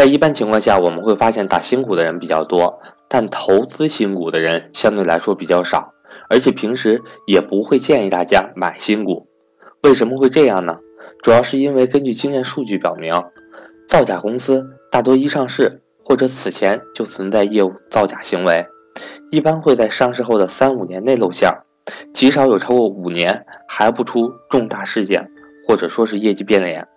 在一般情况下，我们会发现打新股的人比较多，但投资新股的人相对来说比较少，而且平时也不会建议大家买新股。为什么会这样呢？主要是因为根据经验数据表明，造假公司大多一上市或者此前就存在业务造假行为，一般会在上市后的三五年内露馅，极少有超过五年还不出重大事件或者说是业绩变脸。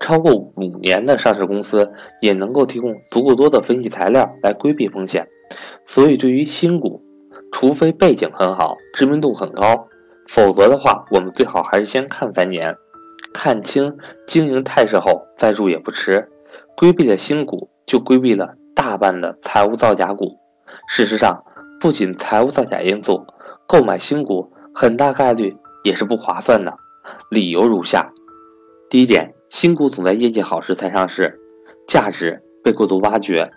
超过五年的上市公司也能够提供足够多的分析材料来规避风险，所以对于新股，除非背景很好、知名度很高，否则的话，我们最好还是先看三年，看清经营态势后再入也不迟。规避了新股，就规避了大半的财务造假股。事实上，不仅财务造假因素，购买新股很大概率也是不划算的。理由如下：第一点。新股总在业绩好时才上市，价值被过度挖掘。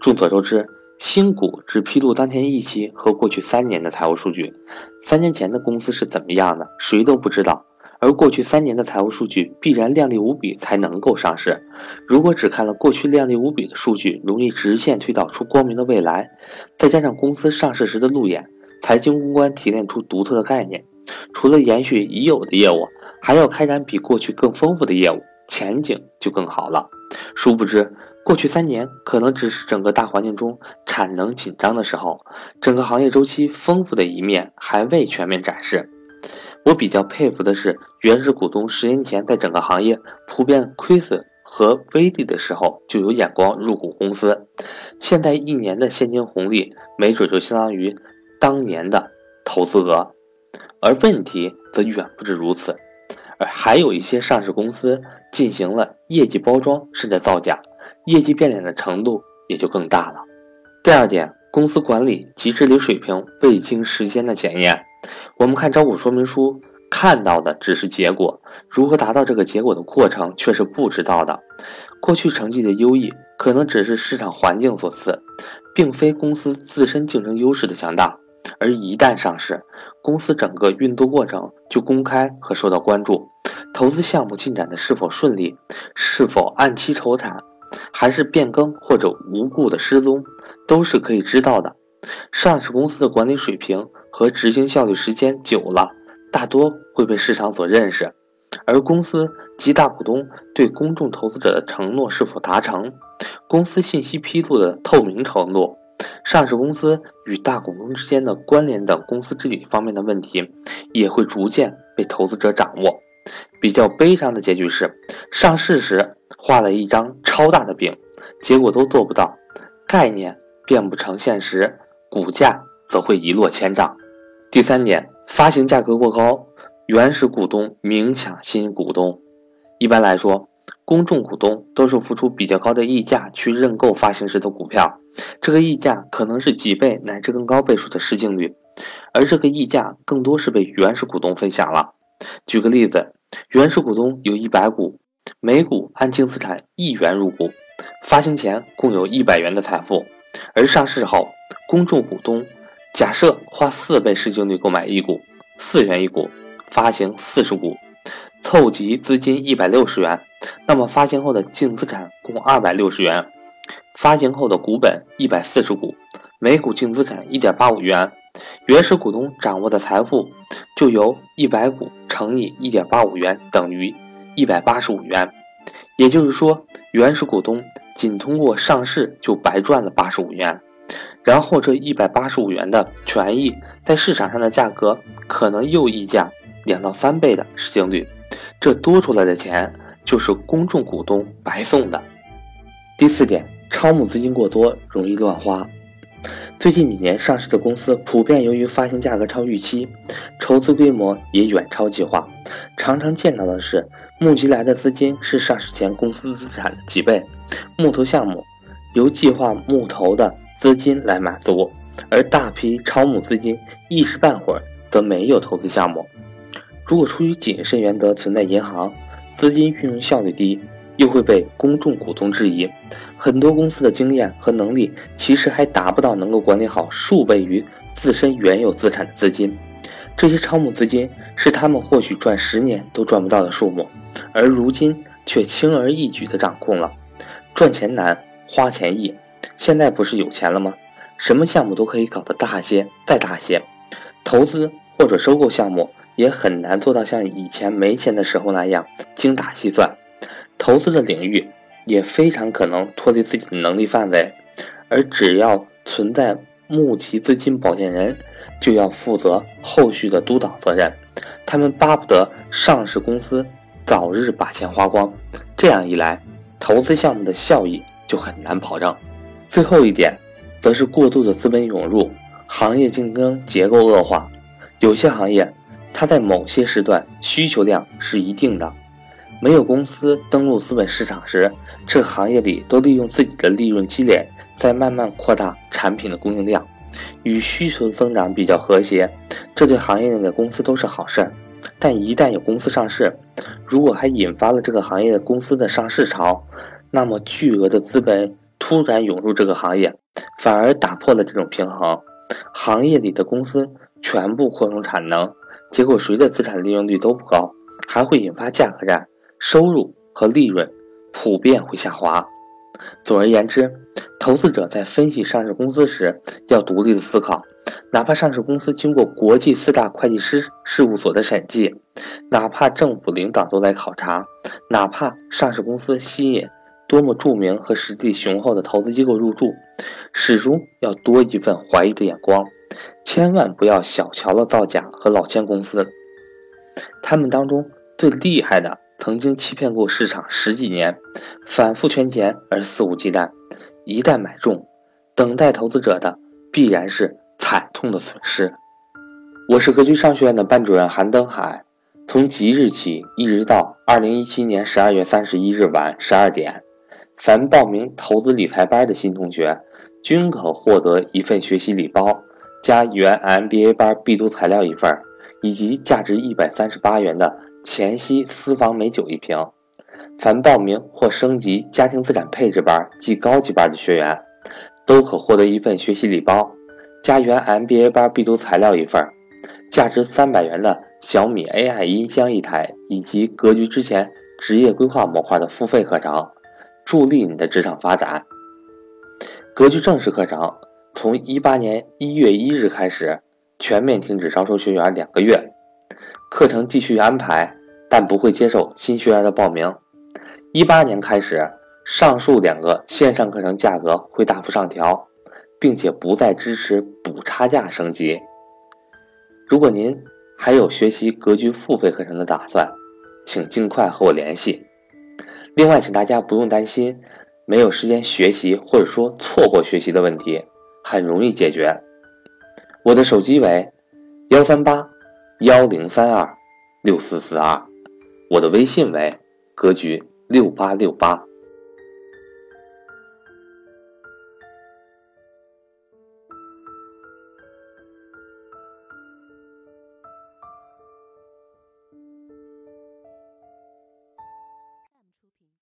众所周知，新股只披露当前一期和过去三年的财务数据，三年前的公司是怎么样的，谁都不知道。而过去三年的财务数据必然靓丽无比才能够上市。如果只看了过去靓丽无比的数据，容易直线推导出光明的未来。再加上公司上市时的路演，财经公关提炼出独特的概念，除了延续已有的业务，还要开展比过去更丰富的业务。前景就更好了。殊不知，过去三年可能只是整个大环境中产能紧张的时候，整个行业周期丰富的一面还未全面展示。我比较佩服的是，原始股东十年前在整个行业普遍亏损和危地的时候就有眼光入股公司，现在一年的现金红利没准就相当于当年的投资额，而问题则远不止如此。而还有一些上市公司进行了业绩包装甚至造假，业绩变脸的程度也就更大了。第二点，公司管理及治理水平未经时间的检验。我们看招股说明书，看到的只是结果，如何达到这个结果的过程却是不知道的。过去成绩的优异，可能只是市场环境所赐，并非公司自身竞争优势的强大。而一旦上市，公司整个运作过程就公开和受到关注，投资项目进展的是否顺利，是否按期筹产，还是变更或者无故的失踪，都是可以知道的。上市公司的管理水平和执行效率时间久了，大多会被市场所认识。而公司及大股东对公众投资者的承诺是否达成，公司信息披露的透明程度。上市公司与大股东之间的关联等公司治理方面的问题，也会逐渐被投资者掌握。比较悲伤的结局是，上市时画了一张超大的饼，结果都做不到，概念变不成现实，股价则会一落千丈。第三点，发行价格过高，原始股东明抢新股东。一般来说，公众股东都是付出比较高的溢价去认购发行时的股票。这个溢价可能是几倍乃至更高倍数的市净率，而这个溢价更多是被原始股东分享了。举个例子，原始股东有一百股，每股按净资产一元入股，发行前共有一百元的财富，而上市后，公众股东假设花四倍市净率购买一股，四元一股，发行四十股，凑集资金一百六十元，那么发行后的净资产共二百六十元。发行后的股本一百四十股，每股净资产一点八五元，原始股东掌握的财富就由一百股乘以一点八五元等于一百八十五元。也就是说，原始股东仅通过上市就白赚了八十五元。然后这一百八十五元的权益在市场上的价格可能又溢价两到三倍的市净率，这多出来的钱就是公众股东白送的。第四点。超募资金过多，容易乱花。最近几年上市的公司普遍由于发行价格超预期，筹资规模也远超计划。常常见到的是，募集来的资金是上市前公司资产的几倍，募投项目由计划募投的资金来满足，而大批超募资金一时半会儿则没有投资项目。如果出于谨慎原则存在银行，资金运用效率低，又会被公众股东质疑。很多公司的经验和能力其实还达不到能够管理好数倍于自身原有资产的资金，这些超募资金是他们或许赚十年都赚不到的数目，而如今却轻而易举地掌控了。赚钱难，花钱易。现在不是有钱了吗？什么项目都可以搞得大些，再大些。投资或者收购项目也很难做到像以前没钱的时候那样精打细算。投资的领域也非常可能脱离自己的能力范围，而只要存在募集资金保荐人，就要负责后续的督导责任。他们巴不得上市公司早日把钱花光，这样一来，投资项目的效益就很难保证。最后一点，则是过度的资本涌入，行业竞争结构恶化。有些行业，它在某些时段需求量是一定的，没有公司登陆资本市场时，这个行业里都利用自己的利润积累，在慢慢扩大产品的供应量，与需求增长比较和谐，这对行业内的公司都是好事。但一旦有公司上市，如果还引发了这个行业的公司的上市潮，那么巨额的资本。突然涌入这个行业，反而打破了这种平衡。行业里的公司全部扩充产能，结果谁的资产利用率都不高，还会引发价格战，收入和利润普遍会下滑。总而言之，投资者在分析上市公司时要独立的思考，哪怕上市公司经过国际四大会计师事务所的审计，哪怕政府领导都来考察，哪怕上市公司吸引。多么著名和实力雄厚的投资机构入驻，始终要多一份怀疑的眼光，千万不要小瞧了造假和老千公司。他们当中最厉害的，曾经欺骗过市场十几年，反复圈钱而肆无忌惮，一旦买中，等待投资者的必然是惨痛的损失。我是格局商学院的班主任韩登海，从即日起一直到二零一七年十二月三十一日晚十二点。凡报名投资理财班的新同学，均可获得一份学习礼包，加原 MBA 班必读材料一份，以及价值一百三十八元的黔西私房美酒一瓶。凡报名或升级家庭资产配置班及高级班的学员，都可获得一份学习礼包，加原 MBA 班必读材料一份，价值三百元的小米 AI 音箱一台，以及格局之前职业规划模块的付费课程。助力你的职场发展。格局正式课程从一八年一月一日开始全面停止招收学员两个月，课程继续安排，但不会接受新学员的报名。一八年开始，上述两个线上课程价格会大幅上调，并且不再支持补差价升级。如果您还有学习格局付费课程的打算，请尽快和我联系。另外，请大家不用担心没有时间学习或者说错过学习的问题，很容易解决。我的手机为幺三八幺零三二六四四二，我的微信为格局六八六八。